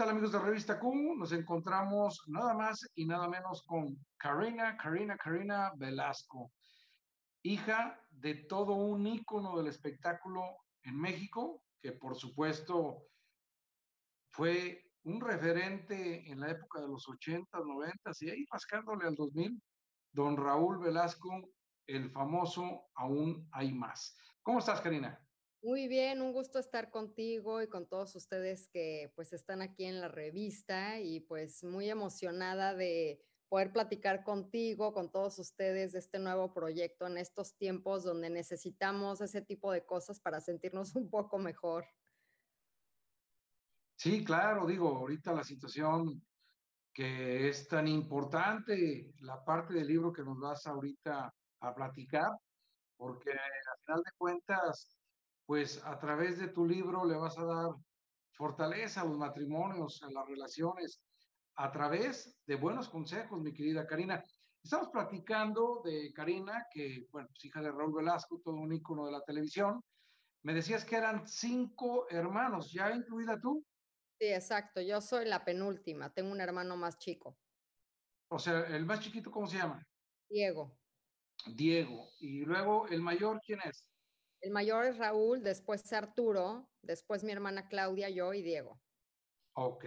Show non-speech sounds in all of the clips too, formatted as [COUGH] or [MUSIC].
tal amigos de Revista Q? Nos encontramos nada más y nada menos con Karina, Karina, Karina Velasco, hija de todo un ícono del espectáculo en México, que por supuesto fue un referente en la época de los 80, 90 y ahí rascándole al 2000, don Raúl Velasco, el famoso Aún hay más. ¿Cómo estás, Karina? Muy bien, un gusto estar contigo y con todos ustedes que pues están aquí en la revista y pues muy emocionada de poder platicar contigo, con todos ustedes de este nuevo proyecto en estos tiempos donde necesitamos ese tipo de cosas para sentirnos [LAUGHS] un poco mejor. Sí, claro, digo, ahorita la situación que es tan importante, la parte del libro que nos vas ahorita a platicar, porque al final de cuentas pues a través de tu libro le vas a dar fortaleza a los matrimonios, a las relaciones, a través de buenos consejos, mi querida Karina. Estamos platicando de Karina, que, bueno, es hija de Raúl Velasco, todo un ícono de la televisión. Me decías que eran cinco hermanos, ¿ya incluida tú? Sí, exacto. Yo soy la penúltima. Tengo un hermano más chico. O sea, el más chiquito, ¿cómo se llama? Diego. Diego. Y luego, ¿el mayor quién es? El mayor es Raúl, después Arturo, después mi hermana Claudia, yo y Diego. Ok.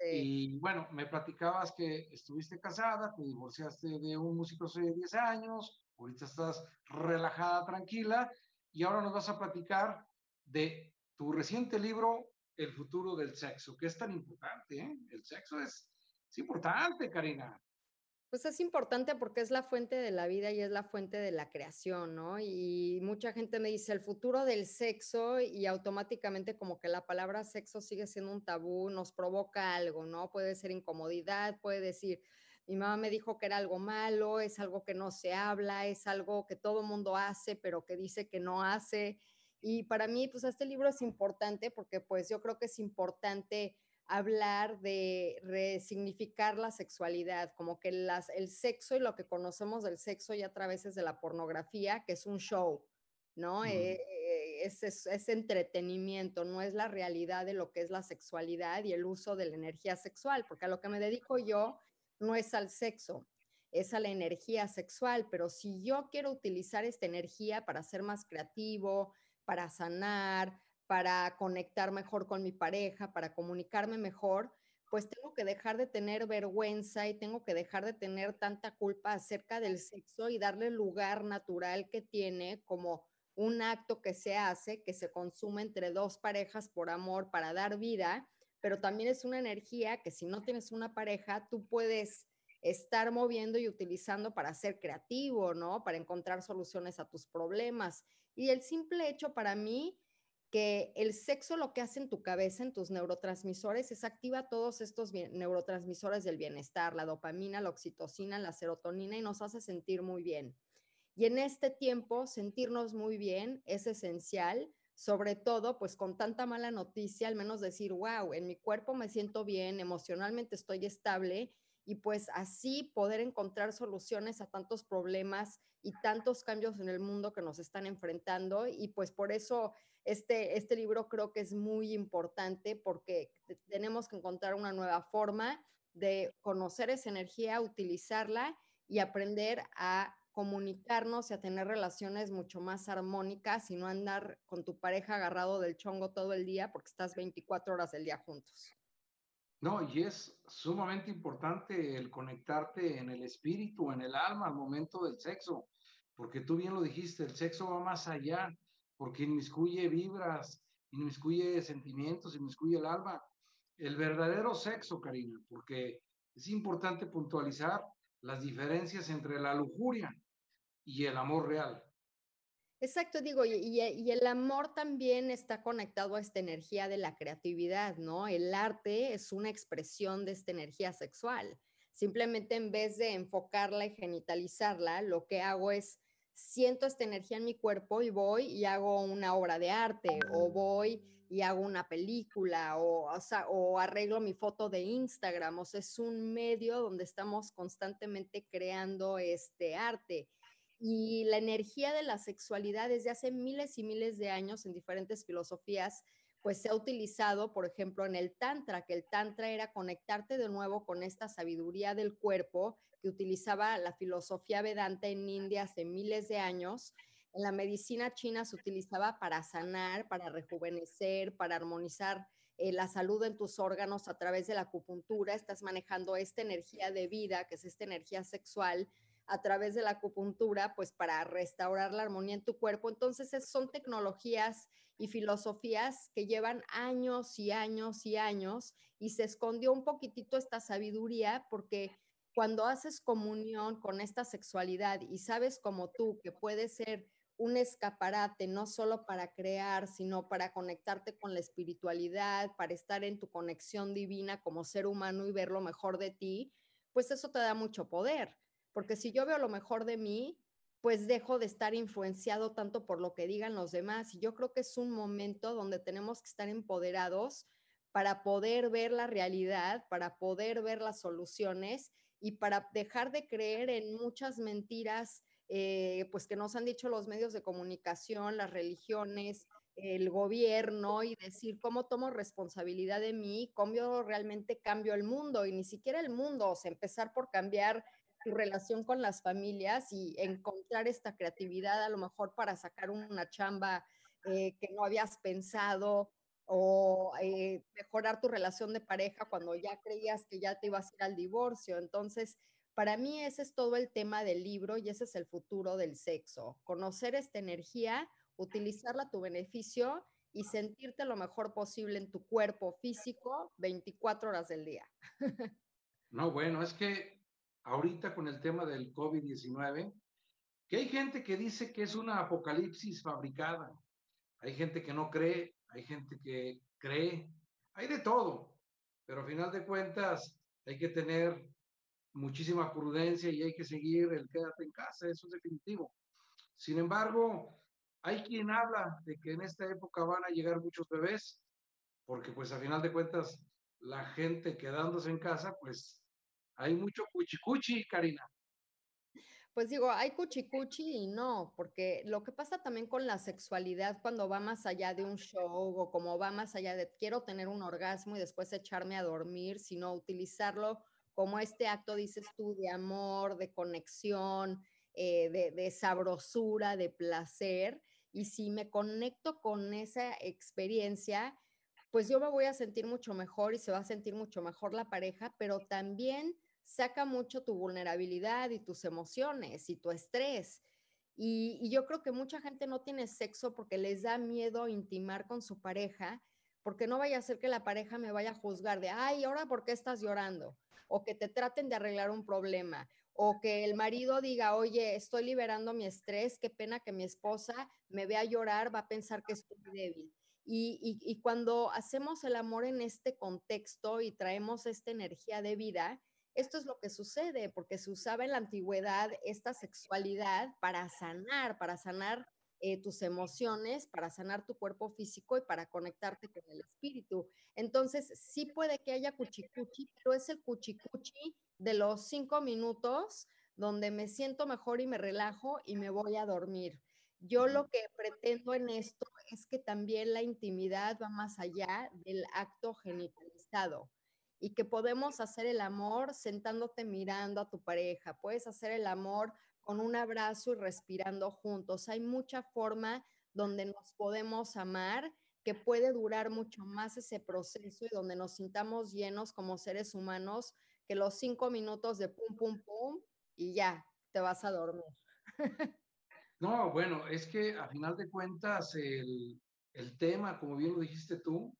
Y bueno, me platicabas que estuviste casada, te divorciaste de un músico hace 10 años, ahorita estás relajada, tranquila, y ahora nos vas a platicar de tu reciente libro, El futuro del sexo, que es tan importante, ¿eh? El sexo es, es importante, Karina. Pues es importante porque es la fuente de la vida y es la fuente de la creación, ¿no? Y mucha gente me dice el futuro del sexo y automáticamente como que la palabra sexo sigue siendo un tabú, nos provoca algo, ¿no? Puede ser incomodidad, puede decir, mi mamá me dijo que era algo malo, es algo que no se habla, es algo que todo mundo hace, pero que dice que no hace. Y para mí, pues este libro es importante porque pues yo creo que es importante hablar de resignificar la sexualidad, como que las, el sexo y lo que conocemos del sexo ya a través de la pornografía, que es un show, ¿no? Eh, eh, es, es, entretenimiento, no es la realidad de lo que es la sexualidad y el uso de la energía sexual, porque a lo que me dedico yo no es al sexo, es a la energía sexual, pero si yo quiero utilizar esta energía para ser más creativo, para sanar, para conectar mejor con mi pareja, para comunicarme mejor, pues tengo que dejar de tener vergüenza y tengo que dejar de tener tanta culpa acerca del sexo y darle el lugar natural que tiene como un acto que se hace, que se consume entre dos parejas por amor para dar vida, pero también es una energía que si no tienes una pareja, tú puedes estar moviendo y utilizando para ser creativo, ¿no? Para encontrar soluciones a tus problemas. Y el simple hecho para mí que el sexo lo que hace en tu cabeza, en tus neurotransmisores, es activa todos estos neurotransmisores del bienestar, la dopamina, la oxitocina, la serotonina y nos hace sentir muy bien. Y en este tiempo, sentirnos muy bien es esencial, sobre todo pues con tanta mala noticia, al menos decir, wow, en mi cuerpo me siento bien, emocionalmente estoy estable y pues así poder encontrar soluciones a tantos problemas y tantos cambios en el mundo que nos están enfrentando y pues por eso este, este libro creo que es muy importante porque tenemos que encontrar una nueva forma de conocer esa energía, utilizarla y aprender a comunicarnos y a tener relaciones mucho más armónicas y no andar con tu pareja agarrado del chongo todo el día porque estás 24 horas del día juntos. No, y es sumamente importante el conectarte en el espíritu, en el alma al momento del sexo, porque tú bien lo dijiste, el sexo va más allá porque inmiscuye vibras, inmiscuye sentimientos, inmiscuye el alma. El verdadero sexo, Karina, porque es importante puntualizar las diferencias entre la lujuria y el amor real. Exacto, digo, y, y, el amor también está conectado a esta energía de la creatividad, ¿no? El arte es una expresión de esta energía sexual. Simplemente en vez de enfocarla y genitalizarla, lo que hago es siento esta energía en mi cuerpo y voy y hago una obra de arte o voy y hago una película o, o, arreglo mi foto de Instagram. O sea, es un medio donde estamos constantemente creando este arte. Y la energía de la sexualidad desde hace miles y miles de años en diferentes filosofías, pues se ha utilizado, por ejemplo, en el Tantra, que el Tantra era conectarte de nuevo con esta sabiduría del cuerpo que utilizaba la filosofía vedanta en India hace miles de años. En la medicina china se utilizaba para sanar, para rejuvenecer, para armonizar eh, la salud en tus órganos a través de la acupuntura. Estás manejando esta energía de vida, que es esta energía sexual, a través de la acupuntura, pues para restaurar la armonía en tu cuerpo. Entonces, son tecnologías y filosofías que llevan años y años y años y se escondió un poquitito esta sabiduría porque cuando haces comunión con esta sexualidad y sabes como tú que puede ser un escaparate no solo para crear, sino para conectarte con la espiritualidad, para estar en tu conexión divina como ser humano y ver lo mejor de ti, pues eso te da mucho poder. Porque si yo veo lo mejor de mí, pues dejo de estar influenciado tanto por lo que digan los demás. Y yo creo que es un momento donde tenemos que estar empoderados para poder ver la realidad, para poder ver las soluciones y para dejar de creer en muchas mentiras, eh, pues que nos han dicho los medios de comunicación, las religiones, el gobierno y decir cómo tomo responsabilidad de mí, cómo yo realmente cambio el mundo y ni siquiera el mundo, o sea, empezar por cambiar tu relación con las familias y encontrar esta creatividad a lo mejor para sacar una chamba eh, que no habías pensado o eh, mejorar tu relación de pareja cuando ya creías que ya te ibas a ir al divorcio. Entonces, para mí ese es todo el tema del libro y ese es el futuro del sexo. Conocer esta energía, utilizarla a tu beneficio y sentirte lo mejor posible en tu cuerpo físico 24 horas del día. [LAUGHS] No, bueno, es que ahorita con el tema del COVID-19, que hay gente que dice que es una apocalipsis fabricada, hay gente que no cree, hay gente que cree, hay de todo, pero a final de cuentas hay que tener muchísima prudencia y hay que seguir el quédate en casa, eso es definitivo. Sin embargo, hay quien habla de que en esta época van a llegar muchos bebés, porque pues a final de cuentas la gente quedándose en casa, pues hay mucho cuchicuchi, Karina. Pues digo, hay cuchicuchi y no, porque lo que pasa también con la sexualidad cuando va más allá de un show o como va más allá de quiero tener un orgasmo y después echarme a dormir, sino utilizarlo como este acto, dices tú, de amor, de conexión, eh, de, de sabrosura, de placer. Y si me conecto con esa experiencia, pues yo me voy a sentir mucho mejor y se va a sentir mucho mejor la pareja, pero también saca mucho tu vulnerabilidad y tus emociones y tu estrés. Y, yo creo que mucha gente no tiene sexo porque les da miedo intimar con su pareja, porque no vaya a ser que la pareja me vaya a juzgar de, ay, ahora por qué estás llorando, o que te traten de arreglar un problema, o que el marido diga, oye, estoy liberando mi estrés, qué pena que mi esposa me vea llorar, va a pensar que estoy débil. Y, y, cuando hacemos el amor en este contexto y traemos esta energía de vida, esto es lo que sucede, porque se usaba en la antigüedad esta sexualidad para sanar, para sanar eh, tus emociones, para sanar tu cuerpo físico y para conectarte con el espíritu. Entonces, sí puede que haya cuchicuchi, pero es el cuchicuchi de los cinco minutos donde me siento mejor y me relajo y me voy a dormir. Yo lo que pretendo en esto es que también la intimidad va más allá del acto genitalizado y que podemos hacer el amor sentándote mirando a tu pareja, puedes hacer el amor con un abrazo y respirando juntos. Hay mucha forma donde nos podemos amar que puede durar mucho más ese proceso y donde nos sintamos llenos como seres humanos que los cinco minutos de pum, pum, pum y ya, te vas a dormir. [LAUGHS] No, bueno, es que a final de cuentas el, el tema, como bien lo dijiste tú,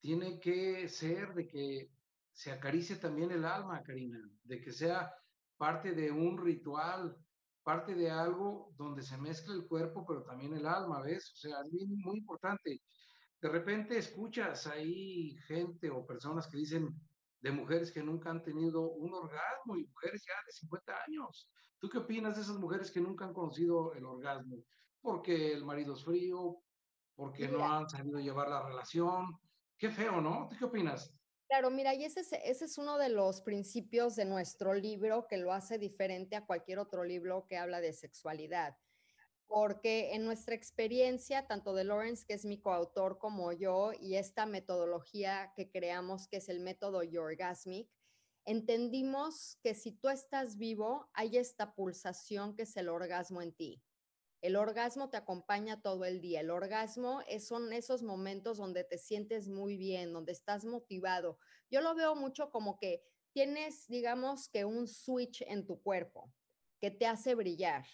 tiene que ser de que se acaricie también el alma, Karina, de que sea parte de un ritual, parte de algo donde se mezcla el cuerpo, pero también el alma, ¿ves? O sea, es muy, muy importante. De repente escuchas ahí gente o personas que dicen de mujeres que nunca han tenido un orgasmo y mujeres ya de 50 años. ¿Tú qué opinas de esas mujeres que nunca han conocido el orgasmo? Porque el marido es frío, porque no han sabido llevar la relación. Qué feo, ¿no? ¿Tú qué opinas? Claro, mira, y ese es, ese es uno de los principios de nuestro libro que lo hace diferente a cualquier otro libro que habla de sexualidad. porque en nuestra experiencia, tanto de Lawrence, que es mi coautor, como yo, y esta metodología que creamos, que es el método Yorgasmic, entendimos que si tú estás vivo, hay esta pulsación que es el orgasmo en ti. El orgasmo te acompaña todo el día. El orgasmo es, son esos momentos donde te sientes muy bien, donde estás motivado. Yo lo veo mucho como que tienes, digamos, que un switch en tu cuerpo que te hace brillar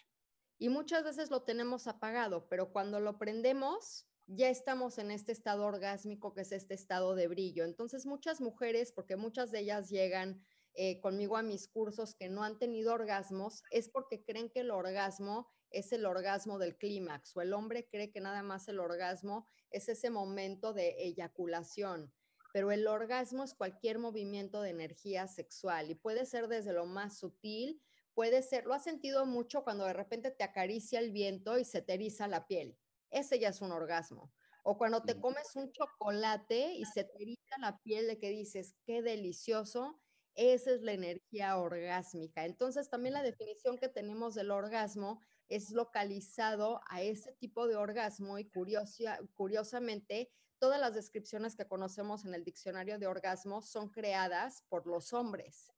y muchas veces lo tenemos apagado, pero cuando lo prendemos, ya estamos en este estado orgásmico, que es este estado de brillo. Entonces, muchas mujeres, porque muchas de ellas llegan eh, conmigo a mis cursos que no han tenido orgasmos, es porque creen que el orgasmo es el orgasmo del clímax, o el hombre cree que nada más el orgasmo es ese momento de eyaculación. Pero el orgasmo es cualquier movimiento de energía sexual y puede ser desde lo más sutil puede ser, lo has sentido mucho cuando de repente te acaricia el viento y se te eriza la piel. Ese ya es un orgasmo. O cuando te comes un chocolate y se te eriza la piel de que dices, qué delicioso, esa es la energía orgásmica. Entonces, también la definición que tenemos del orgasmo es localizado a ese tipo de orgasmo y curiosamente, todas las descripciones que conocemos en el diccionario de orgasmo son creadas por los hombres.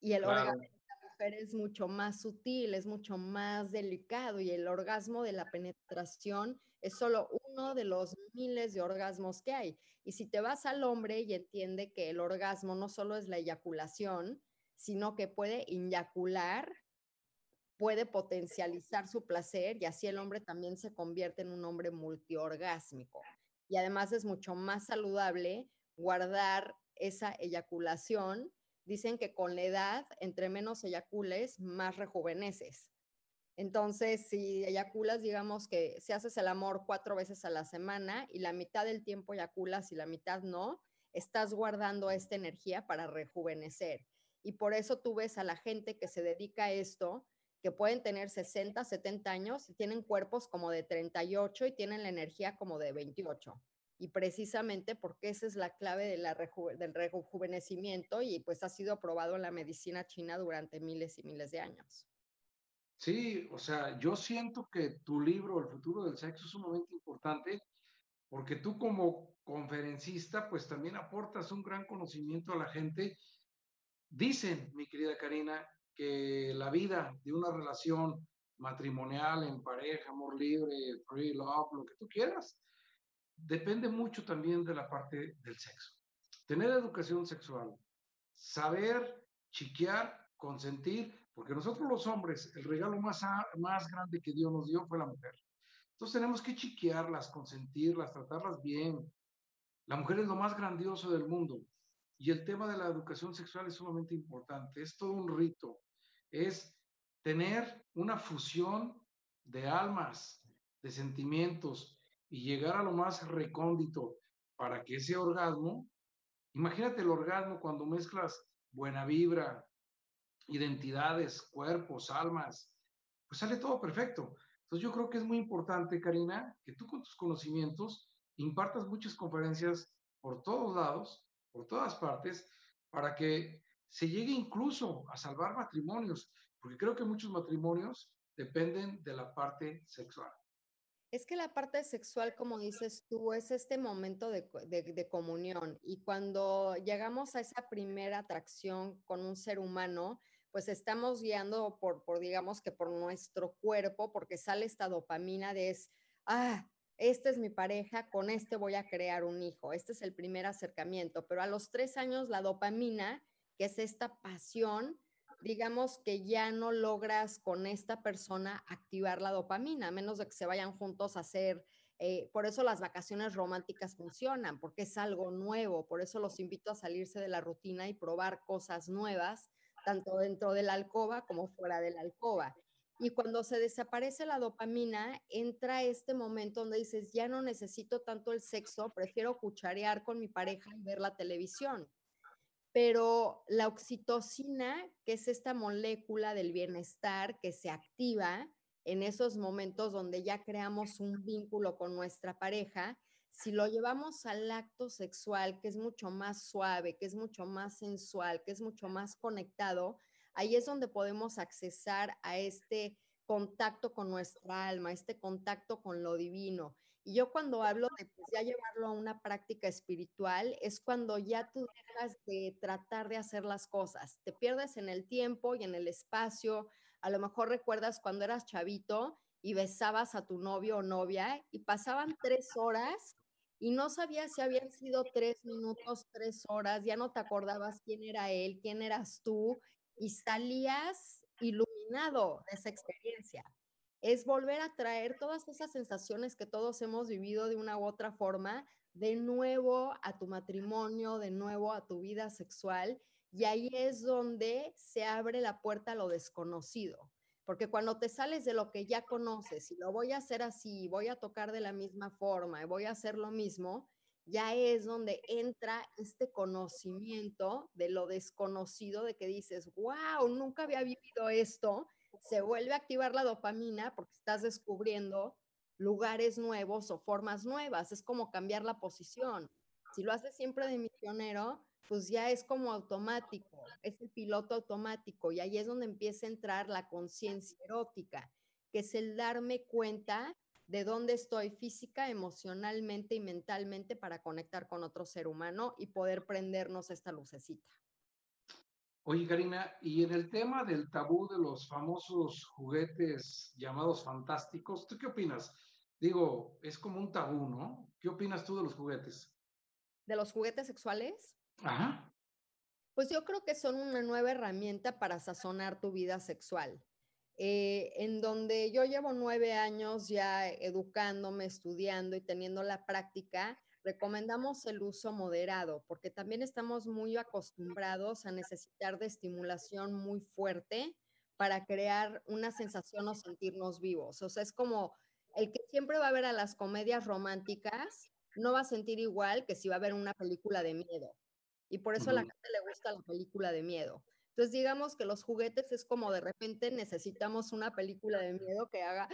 Y el orgasmo es mucho más sutil, es mucho más delicado y el orgasmo de la penetración es solo uno de los miles de orgasmos que hay. Y si te vas al hombre y entiende que el orgasmo no solo es la eyaculación, sino que puede inyacular, puede potencializar su placer y así el hombre también se convierte en un hombre multiorgásmico. Y además es mucho más saludable guardar esa eyaculación dicen que con la edad, entre menos eyacules, más rejuveneces. Entonces, si eyaculas, digamos que si haces el amor cuatro veces a la semana y la mitad del tiempo eyaculas y la mitad no, estás guardando esta energía para rejuvenecer. Y por eso tú ves a la gente que se dedica a esto, que pueden tener 60, 70 años y tienen cuerpos como de 38 y tienen la energía como de 28 y precisamente porque esa es la clave de la del rejuvenecimiento y pues ha sido aprobado en la medicina china durante miles y miles de años. Sí, o sea, yo siento que tu libro, El futuro del sexo, es sumamente importante porque tú como conferencista, pues también aportas un gran conocimiento a la gente. Dicen, mi querida Karina, que la vida de una relación matrimonial, en pareja, amor libre, free love, lo que tú quieras, depende mucho también de la parte del sexo. Tener educación sexual, saber chiquear, consentir, porque nosotros los hombres, el regalo más, más grande que Dios nos dio fue la mujer. Entonces tenemos que chiquearlas, consentirlas, tratarlas bien. La mujer es lo más grandioso del mundo. Y el tema de la educación sexual es sumamente importante. Es todo un rito. Es tener una fusión de almas, de sentimientos, y llegar a lo más recóndito para que ese orgasmo, imagínate el orgasmo cuando mezclas buena vibra, identidades, cuerpos, almas, pues sale todo perfecto. Entonces yo creo que es muy importante, Karina, que tú con tus conocimientos impartas muchas conferencias por todos lados, por todas partes, para que se llegue incluso a salvar matrimonios, porque creo que muchos matrimonios dependen de la parte sexual. Es que la parte sexual, como dices tú, es este momento de, comunión y cuando llegamos a esa primera atracción con un ser humano, pues estamos guiando por, por, digamos que por nuestro cuerpo, porque sale esta dopamina de es, ah, esta es mi pareja, con este voy a crear un hijo. Este es el primer acercamiento, pero a los tres años la dopamina, que es esta pasión, digamos que ya no logras con esta persona activar la dopamina, a menos de que se vayan juntos a hacer, eh, por eso las vacaciones románticas funcionan, porque es algo nuevo, por eso los invito a salirse de la rutina y probar cosas nuevas, tanto dentro de la alcoba como fuera de la alcoba. Y cuando se desaparece la dopamina, entra este momento donde dices, ya no necesito tanto el sexo, prefiero cucharear con mi pareja y ver la televisión pero la oxitocina, que es esta molécula del bienestar que se activa en esos momentos donde ya creamos un vínculo con nuestra pareja, si lo llevamos al acto sexual, que es mucho más suave, que es mucho más sensual, que es mucho más conectado, ahí es donde podemos accesar a este contacto con nuestra alma, este contacto con lo divino. Y yo cuando hablo de pues, ya llevarlo a una práctica espiritual, es cuando ya tú dejas de tratar de hacer las cosas, te pierdes en el tiempo y en el espacio. A lo mejor recuerdas cuando eras chavito y besabas a tu novio o novia y pasaban tres horas y no sabías si habían sido tres minutos, tres horas, ya no te acordabas quién era él, quién eras tú y salías iluminado de esa experiencia es volver a traer todas esas sensaciones que todos hemos vivido de una u otra forma de nuevo a tu matrimonio, de nuevo a tu vida sexual. Y ahí es donde se abre la puerta a lo desconocido. Porque cuando te sales de lo que ya conoces y lo voy a hacer así, voy a tocar de la misma forma y voy a hacer lo mismo, ya es donde entra este conocimiento de lo desconocido, de que dices, wow, nunca había vivido esto se vuelve a activar la dopamina porque estás descubriendo lugares nuevos o formas nuevas. Es como cambiar la posición. Si lo haces siempre de misionero, pues ya es como automático, es el piloto automático y ahí es donde empieza a entrar la conciencia erótica, que es el darme cuenta de dónde estoy física, emocionalmente y mentalmente para conectar con otro ser humano y poder prendernos esta lucecita. Oye, Karina, y en el tema del tabú de los famosos juguetes llamados fantásticos, ¿tú qué opinas? Digo, es como un tabú, ¿no? ¿Qué opinas tú de los juguetes? ¿De los juguetes sexuales? Ajá. Pues yo creo que son una nueva herramienta para sazonar tu vida sexual. Eh, en donde yo llevo nueve años ya educándome, estudiando y teniendo la práctica, recomendamos el uso moderado porque también estamos muy acostumbrados a necesitar de estimulación muy fuerte para crear una sensación o sentirnos vivos. O sea, es como el que siempre va a ver a las comedias románticas, no va a sentir igual que si va a ver una película de miedo. Y por eso a la gente le gusta la película de miedo. Entonces, digamos que los juguetes es como de repente necesitamos una película de miedo que haga,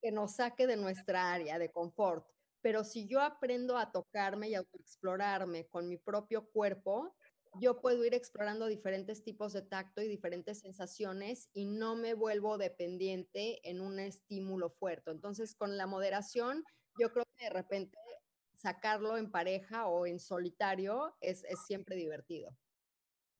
que nos saque de nuestra área de confort pero si yo aprendo a tocarme y a explorarme con mi propio cuerpo, yo puedo ir explorando diferentes tipos de tacto y diferentes sensaciones y no me vuelvo dependiente en un estímulo fuerte. Entonces, con la moderación, yo creo que de repente sacarlo en pareja o en solitario es, es siempre divertido.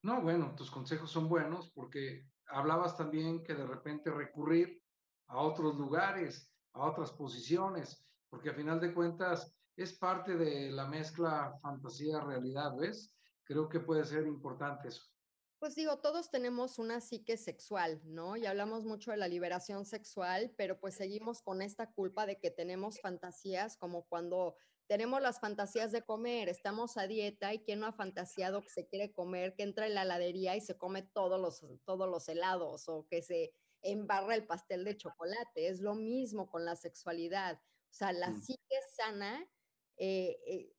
No, bueno, tus consejos son buenos porque hablabas también que de repente recurrir a otros lugares, a otras posiciones porque a final de cuentas es parte de la mezcla fantasía-realidad, ¿ves? Creo que puede ser importante eso. Pues digo, todos tenemos una psique sexual, ¿no? Y hablamos mucho de la liberación sexual, pero pues seguimos con esta culpa de que tenemos fantasías, como cuando tenemos las fantasías de comer, estamos a dieta y quien no ha fantaseado que se quiere comer, que entra en la heladería y se come todos los, todos los helados o que se embarra el pastel de chocolate. Es lo mismo con la sexualidad. O sea, la mm. psique sana eh, eh,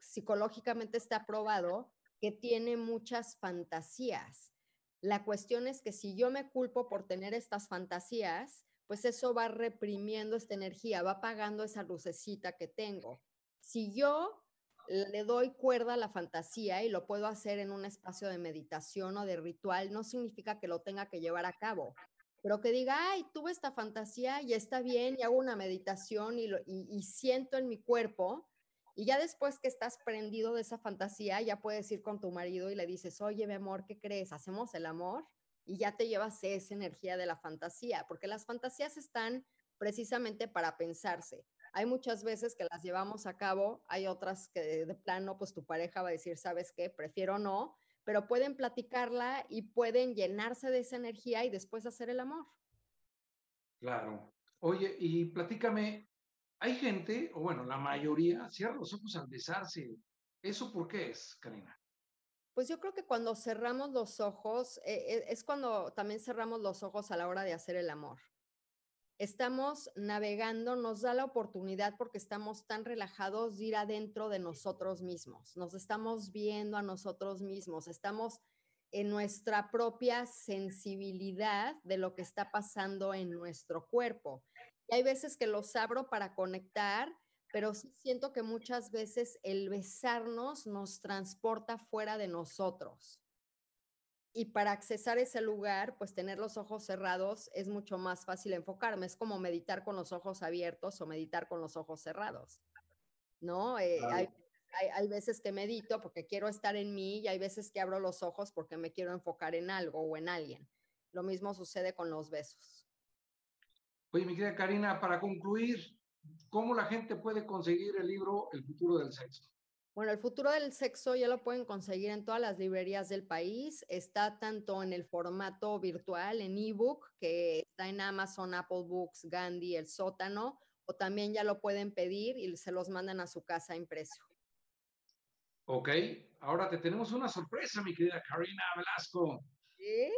psicológicamente está probado que tiene muchas fantasías. La cuestión es que si yo me culpo por tener estas fantasías, pues eso va reprimiendo esta energía, va apagando esa lucecita que tengo. Si yo le doy cuerda a la fantasía y lo puedo hacer en un espacio de meditación o de ritual, no significa que lo tenga que llevar a cabo pero que diga, ay, tuve esta fantasía y está bien y hago una meditación y, y, siento en mi cuerpo. Y ya después que estás prendido de esa fantasía, ya puedes ir con tu marido y le dices, oye, mi amor, ¿qué crees? ¿Hacemos el amor? Y ya te llevas esa energía de la fantasía, porque las fantasías están precisamente para pensarse. Hay muchas veces que las llevamos a cabo, hay otras que de plano, pues tu pareja va a decir, ¿sabes qué? Prefiero no, pero pueden platicarla y pueden llenarse de esa energía y después hacer el amor. Claro. Oye, y platícame, hay gente, o bueno, la mayoría, cierra los ojos al besarse. ¿Eso por qué es, Karina? Pues yo creo que cuando cerramos los ojos, eh, eh, es cuando también cerramos los ojos a la hora de hacer el amor estamos navegando, nos da la oportunidad porque estamos tan relajados de ir adentro de nosotros mismos, nos estamos viendo a nosotros mismos, estamos en nuestra propia sensibilidad de lo que está pasando en nuestro cuerpo. Y hay veces que los abro para conectar, pero sí siento que muchas veces el besarnos nos transporta fuera de nosotros. Y para accesar ese lugar, pues tener los ojos cerrados es mucho más fácil enfocarme. Es como meditar con los ojos abiertos o meditar con los ojos cerrados, ¿no? Eh, hay, hay, veces que medito porque quiero estar en mí y hay veces que abro los ojos porque me quiero enfocar en algo o en alguien. Lo mismo sucede con los besos. Oye, mi querida Karina, para concluir, ¿cómo la gente puede conseguir el libro El futuro del sexo? Bueno, el futuro del sexo ya lo pueden conseguir en todas las librerías del país. Está tanto en el formato virtual, en ebook, que está en Amazon, Apple Books, Gandhi, El Sótano, o también ya lo pueden pedir y se los mandan a su casa impreso. Ok, ahora te tenemos una sorpresa, mi querida Karina Velasco. ¿Sí?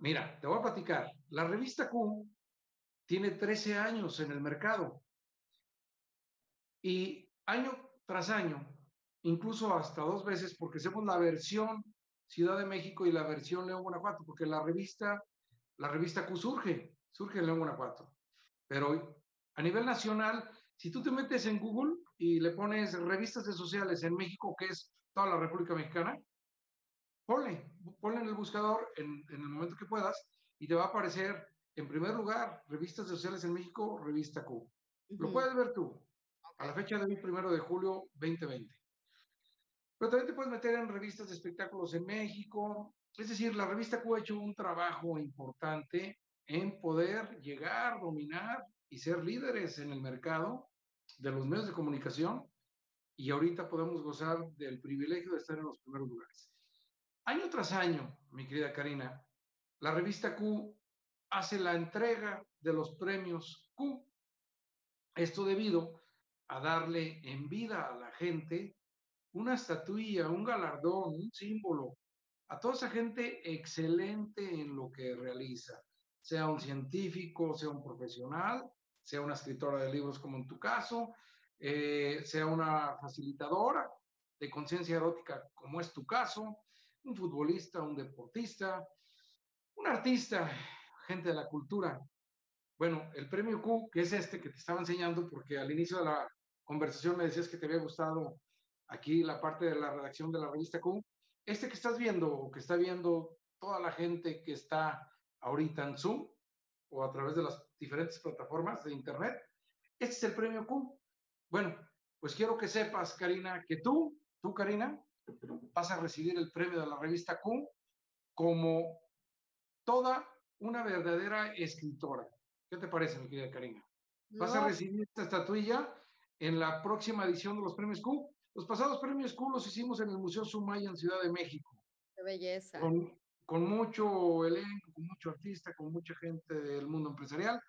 Mira, te voy a platicar. La revista Q tiene 13 años en el mercado y año tras año incluso hasta dos veces, porque hacemos la versión Ciudad de México y la versión León, Guanajuato, porque la revista, la revista Q surge, surge en León, Guanajuato. Pero a nivel nacional, si tú te metes en Google y le pones revistas de sociales en México, que es toda la República Mexicana, ponle, ponle en el buscador en, el momento que puedas y te va a aparecer en primer lugar revistas sociales en México, revista Q. Lo puedes ver tú, a la fecha de hoy, primero de julio 2020. Pero también te puedes meter en revistas de espectáculos en México. Es decir, la revista Q ha hecho un trabajo importante en poder llegar, dominar y ser líderes en el mercado de los medios de comunicación. Y ahorita podemos gozar del privilegio de estar en los primeros lugares. Año tras año, mi querida Karina, la revista Q hace la entrega de los premios Q. Esto debido a darle en vida a la gente una estatuilla, un galardón, un símbolo a toda esa gente excelente en lo que realiza, sea un científico, sea un profesional, sea una escritora de libros como en tu caso, eh, sea una facilitadora de conciencia erótica como es tu caso, un futbolista, un deportista, un artista, gente de la cultura. Bueno, el premio Q, que es este que te estaba enseñando, porque al inicio de la conversación me decías que te había gustado aquí la parte de la redacción de la revista Q, este que estás viendo o que está viendo toda la gente que está ahorita en Zoom o a través de las diferentes plataformas de Internet, este es el premio Q. Bueno, pues quiero que sepas, Karina, que tú, tú, Karina, vas a recibir el premio de la revista Q como toda una verdadera escritora. ¿Qué te parece, mi querida Karina? Vas a recibir esta estatuilla en la próxima edición de los premios Q. Los pasados premios Q los hicimos en el Museo Sumaya en Ciudad de México. Qué belleza. Con, mucho elenco, con mucho artista, con mucha gente del mundo empresarial.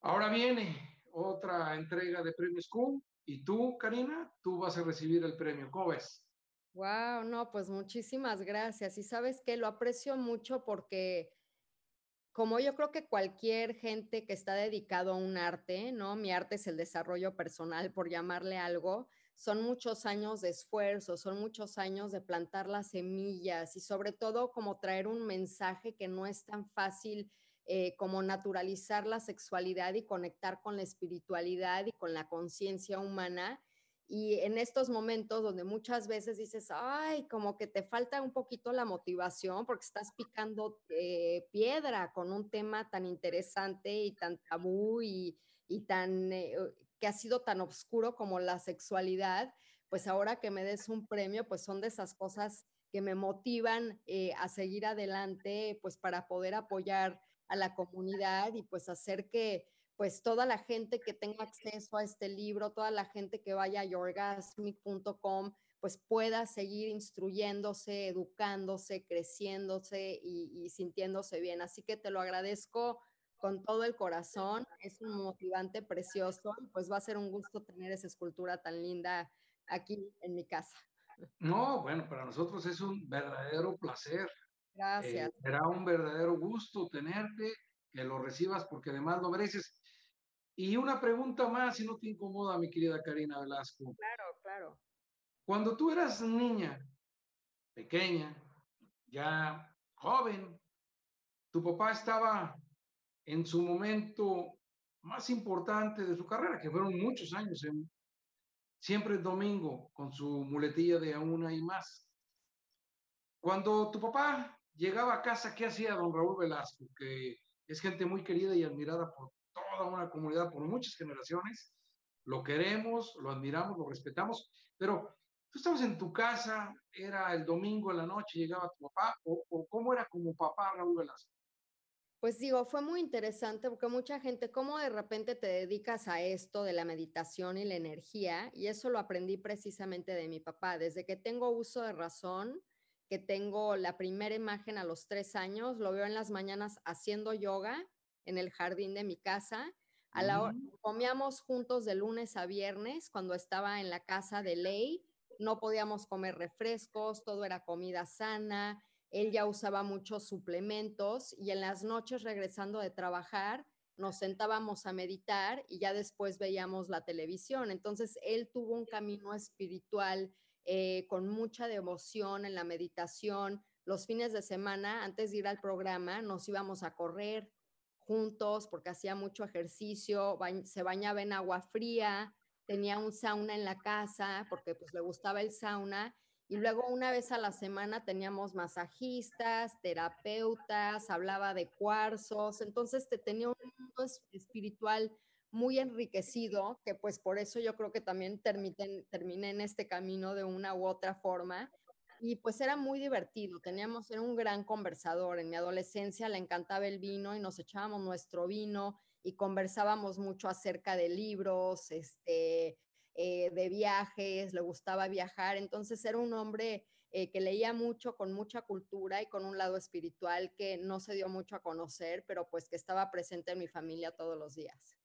Ahora viene otra entrega de premios Q y tú, Karina, tú vas a recibir el premio. ¿Cómo ves? Wow, no, pues muchísimas gracias. Y sabes que lo aprecio mucho porque como yo creo que cualquier gente que está dedicado a un arte, ¿no? Mi arte es el desarrollo personal, por llamarle algo, son muchos años de esfuerzo, son muchos años de plantar las semillas y sobre todo como traer un mensaje que no es tan fácil eh, como naturalizar la sexualidad y conectar con la espiritualidad y con la conciencia humana. Y en estos momentos donde muchas veces dices, ay, como que te falta un poquito la motivación porque estás picando eh, piedra con un tema tan interesante y tan tabú y, tan eh, ha sido tan oscuro como la sexualidad, pues ahora que me des un premio, pues son de esas cosas que me motivan eh, a seguir adelante, pues para poder apoyar a la comunidad y pues hacer que pues toda la gente que tenga acceso a este libro, toda la gente que vaya a yorgasmic.com, pues pueda seguir instruyéndose, educándose, creciéndose y, y sintiéndose bien. Así que te lo agradezco con todo el corazón. Es un motivante precioso y pues va a ser un gusto tener esa escultura tan linda aquí en mi casa. No, bueno, para nosotros es un verdadero placer. Eh, Gracias. será un verdadero gusto tenerte, que lo recibas porque además lo mereces. Y una pregunta más, si no te incomoda, mi querida Karina Velasco. Claro, claro. Cuando tú eras niña, pequeña, ya joven, tu papá estaba en su momento más importante de su carrera, que fueron muchos años, en, siempre domingo, con su muletilla de a una y más. Cuando tu papá llegaba a casa, ¿qué hacía don Raúl Velasco? Que es gente muy querida y admirada por toda una comunidad, por muchas generaciones. Lo queremos, lo admiramos, lo respetamos, pero tú estabas en tu casa, era el domingo en la noche, llegaba tu papá, o cómo era como papá Raúl Velasco. Pues digo, fue muy interesante porque mucha gente, ¿cómo de repente te dedicas a esto de la meditación y la energía? Y eso lo aprendí precisamente de mi papá. Desde que tengo uso de razón, que tengo la primera imagen a los tres años, lo veo en las mañanas haciendo yoga en el jardín de mi casa. A la hora, Mm, comíamos juntos de lunes a viernes cuando estaba en la casa de ley. No podíamos comer refrescos, todo era comida sana él ya usaba muchos suplementos y en las noches regresando de trabajar nos sentábamos a meditar y ya después veíamos la televisión. Entonces, él tuvo un camino espiritual eh, con mucha devoción en la meditación. Los fines de semana, antes de ir al programa, nos íbamos a correr juntos porque hacía mucho ejercicio, se bañaba en agua fría, tenía un sauna en la casa porque pues le gustaba el sauna y luego una vez a la semana teníamos masajistas, terapeutas, hablaba de cuarzos, entonces te tenía un mundo espiritual muy enriquecido, que pues por eso yo creo que también terminé, en este camino de una u otra forma. Y pues era muy divertido, teníamos, era un gran conversador. En mi adolescencia le encantaba el vino y nos echábamos nuestro vino y conversábamos mucho acerca de libros, este, eh, de viajes, le gustaba viajar, entonces era un hombre eh, que leía mucho, con mucha cultura y con un lado espiritual que no se dio mucho a conocer, pero pues que estaba presente en mi familia todos los días.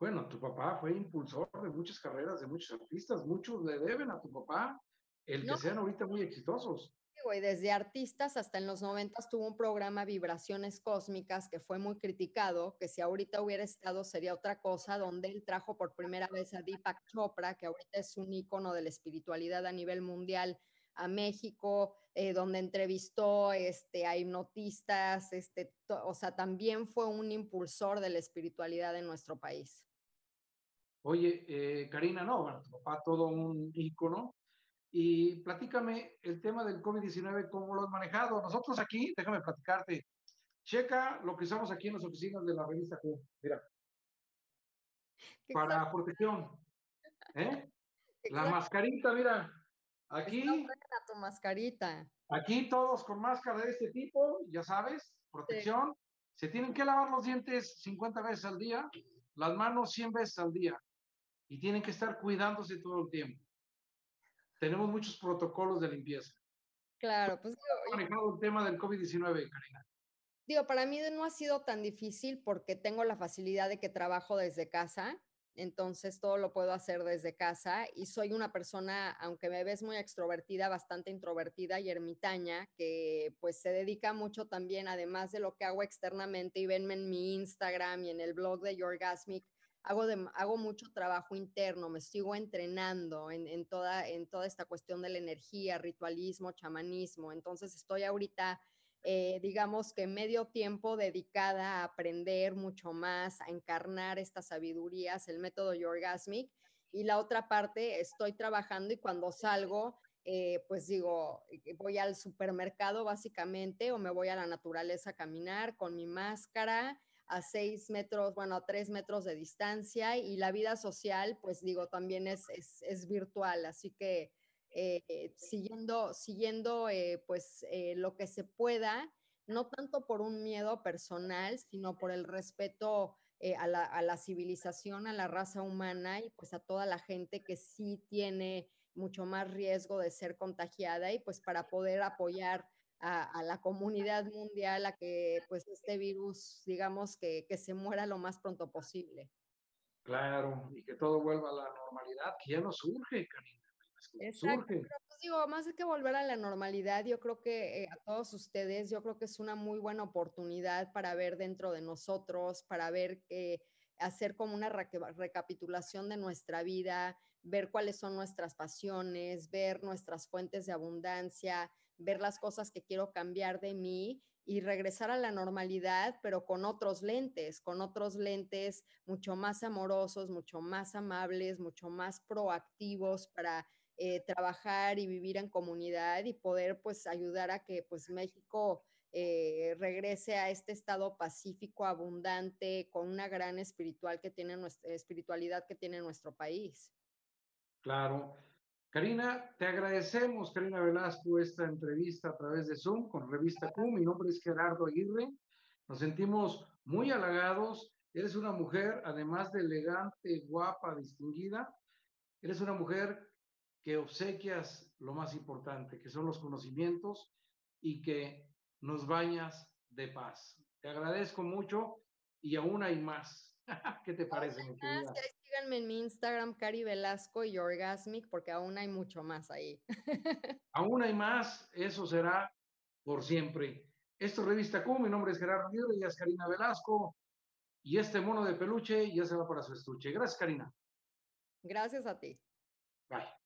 Bueno, tu papá fue impulsor de muchas carreras, de muchos artistas, muchos le deben a tu papá el que No, sean ahorita muy exitosos. Güey, desde artistas hasta en los noventas tuvo un programa Vibraciones Cósmicas que fue muy criticado, que si ahorita hubiera estado sería otra cosa, donde él trajo por primera vez a Deepak Chopra, que ahorita es un ícono de la espiritualidad a nivel mundial, a México, eh, donde entrevistó este, a hipnotistas, este, o sea, también fue un impulsor de la espiritualidad en nuestro país. Oye, eh, Karina, no, bueno, tu papá todo un ícono. Y platícame el tema del COVID-19, ¿cómo lo has manejado? Nosotros aquí, déjame platicarte, checa lo que usamos aquí en las oficinas de la revista Q. Mira, ¿Qué para protección, ¿eh? La mascarita, mira, aquí, buena tu mascarita. aquí todos con máscara de este tipo, ya sabes, Sí, protección. Se tienen que lavar los dientes 50 veces al día, las manos 100 veces al día y tienen que estar cuidándose todo el tiempo. Tenemos muchos protocolos de limpieza. claro, pues ¿Cómo has manejado el tema del COVID-19, Karina? Digo, para mí no ha sido tan difícil porque tengo la facilidad de que trabajo desde casa, entonces todo lo puedo hacer desde casa y soy una persona, aunque me ves muy extrovertida, bastante introvertida y ermitaña, que pues se dedica mucho también, además de lo que hago externamente y venme en mi Instagram y en el blog de Yorgasmic, hago, de- hago mucho trabajo interno, me sigo entrenando en, en toda, en toda esta cuestión de la energía, ritualismo, chamanismo, entonces estoy ahorita eh, digamos que medio tiempo dedicada a aprender mucho más, a encarnar estas sabidurías, el método Yorgasmic, y la otra parte estoy trabajando y cuando salgo, eh, pues digo, eh, voy al supermercado básicamente o me voy a la naturaleza a caminar con mi máscara a seis metros, bueno, a tres metros de distancia y la vida social, pues digo, también es, es, virtual, así que eh, siguiendo, siguiendo eh, pues eh, lo que se pueda, no tanto por un miedo personal, sino por el respeto eh, a, la, a la civilización, a la raza humana y pues a toda la gente que sí tiene mucho más riesgo de ser contagiada y pues para poder apoyar a, a, la comunidad mundial a que pues este virus, digamos, que, que se muera lo más pronto posible. Claro, y que todo vuelva a la normalidad, que ya no surge, Karina. Exacto, Surge. pero pues digo, más de que volver a la normalidad, yo creo que eh, a todos ustedes, yo creo que es una muy buena oportunidad para ver dentro de nosotros, para ver que hacer como una re recapitulación de nuestra vida, ver cuáles son nuestras pasiones, ver nuestras fuentes de abundancia, ver las cosas que quiero cambiar de mí y regresar a la normalidad, pero con otros lentes, con otros lentes mucho más amorosos, mucho más amables, mucho más proactivos para eh, trabajar y vivir en comunidad y poder pues ayudar a que pues México eh, regrese a este estado pacífico, abundante, con una gran espiritual que tiene nuestra, espiritualidad que tiene nuestro país. Claro. Karina, te agradecemos, Karina Velasco, esta entrevista a través de Zoom con Revista Q. Mi nombre es Gerardo Aguirre. Nos sentimos muy halagados. Eres una mujer, además de elegante, guapa, distinguida, eres una mujer que obsequias lo más importante, que son los conocimientos y que nos bañas de paz. Te agradezco mucho y aún hay más. [LAUGHS] ¿Qué te parece, mi querida? Síganme en mi Instagram, Cari Velasco y Orgasmic, porque aún hay mucho más ahí. [LAUGHS] aún hay más, eso será por siempre. Esto es Revista Q, mi nombre es Gerardo Libre, y es Karina Velasco, y este mono de peluche ya se va para su estuche. Gracias, Karina. Gracias a ti. Bye.